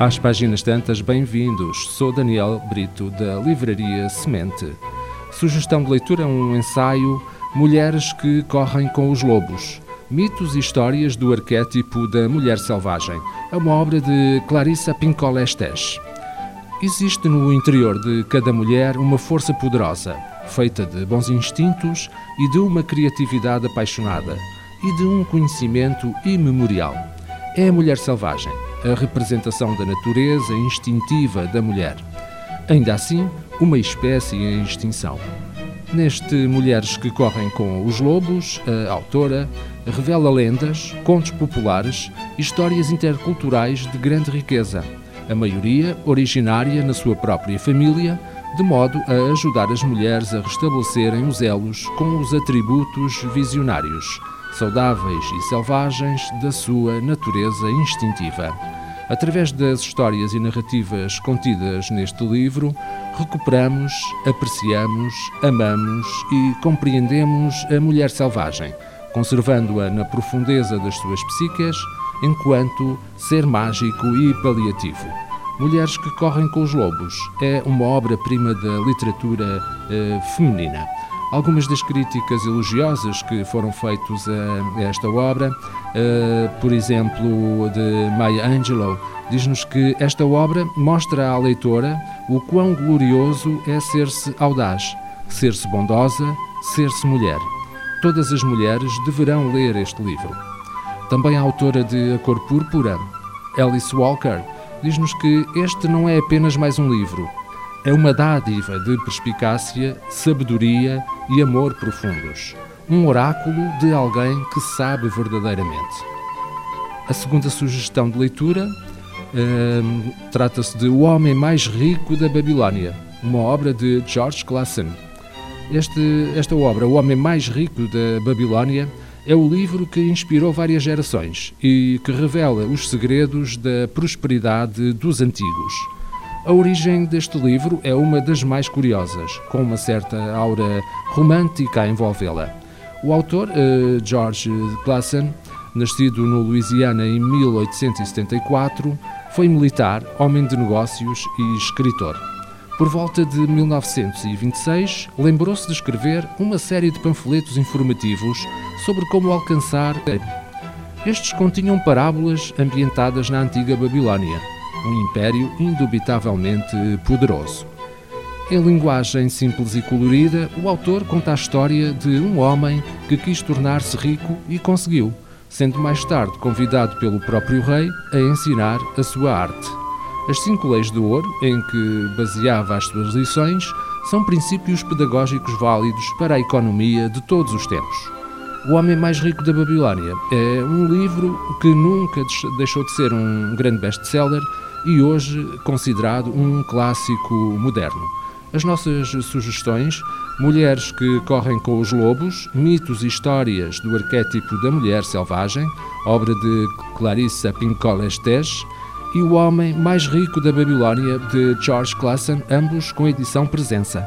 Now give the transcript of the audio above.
Às páginas tantas, bem-vindos. Sou Daniel Brito, da Livraria Semente. Sugestão de leitura: um ensaio Mulheres que correm com os lobos. Mitos e histórias do arquétipo da mulher selvagem. É uma obra de Clarissa Pinkola Estes. Existe no interior de cada mulher uma força poderosa, feita de bons instintos e de uma criatividade apaixonada e de um conhecimento imemorial. É a mulher selvagem a representação da natureza instintiva da mulher. Ainda assim, uma espécie em extinção. Neste Mulheres que Correm com os Lobos, a autora revela lendas, contos populares e histórias interculturais de grande riqueza, a maioria originária na sua própria família, de modo a ajudar as mulheres a restabelecerem os elos com os atributos visionários saudáveis e selvagens da sua natureza instintiva. Através das histórias e narrativas contidas neste livro, recuperamos, apreciamos, amamos e compreendemos a mulher selvagem, conservando-a na profundeza das suas psiques enquanto ser mágico e paliativo. Mulheres que correm com os lobos é uma obra-prima da literatura eh, feminina. Algumas das críticas elogiosas que foram feitas a esta obra, eh, por exemplo, de Maya Angelou, diz-nos que esta obra mostra à leitora o quão glorioso é ser-se audaz, ser-se bondosa, ser-se mulher. Todas as mulheres deverão ler este livro. Também a autora de A Cor Púrpura, Alice Walker, diz-nos que este não é apenas mais um livro, é uma dádiva de perspicácia, sabedoria e amor profundos. Um oráculo de alguém que sabe verdadeiramente. A segunda sugestão de leitura hum, trata-se de O Homem Mais Rico da Babilónia, uma obra de George Clason. Este, esta obra, O Homem Mais Rico da Babilónia, é o livro que inspirou várias gerações e que revela os segredos da prosperidade dos antigos. A origem deste livro é uma das mais curiosas, com uma certa aura romântica a envolvê-la. O autor, uh, George Clason, nascido no Louisiana em 1874, foi militar, homem de negócios e escritor. Por volta de 1926, lembrou-se de escrever uma série de panfletos informativos sobre como alcançar. Estes continham parábolas ambientadas na antiga Babilónia um império indubitavelmente poderoso. Em linguagem simples e colorida, o autor conta a história de um homem que quis tornar-se rico e conseguiu, sendo mais tarde convidado pelo próprio rei a ensinar a sua arte. As cinco leis do ouro, em que baseava as suas lições, são princípios pedagógicos válidos para a economia de todos os tempos. O Homem Mais Rico da Babilónia é um livro que nunca deixou de ser um grande best-seller e hoje considerado um clássico moderno. As nossas sugestões: Mulheres que correm com os lobos, mitos e histórias do arquétipo da mulher selvagem, obra de Clarissa Pinkola Estes, e O Homem Mais Rico da Babilónia, de George Clason, ambos com edição presença.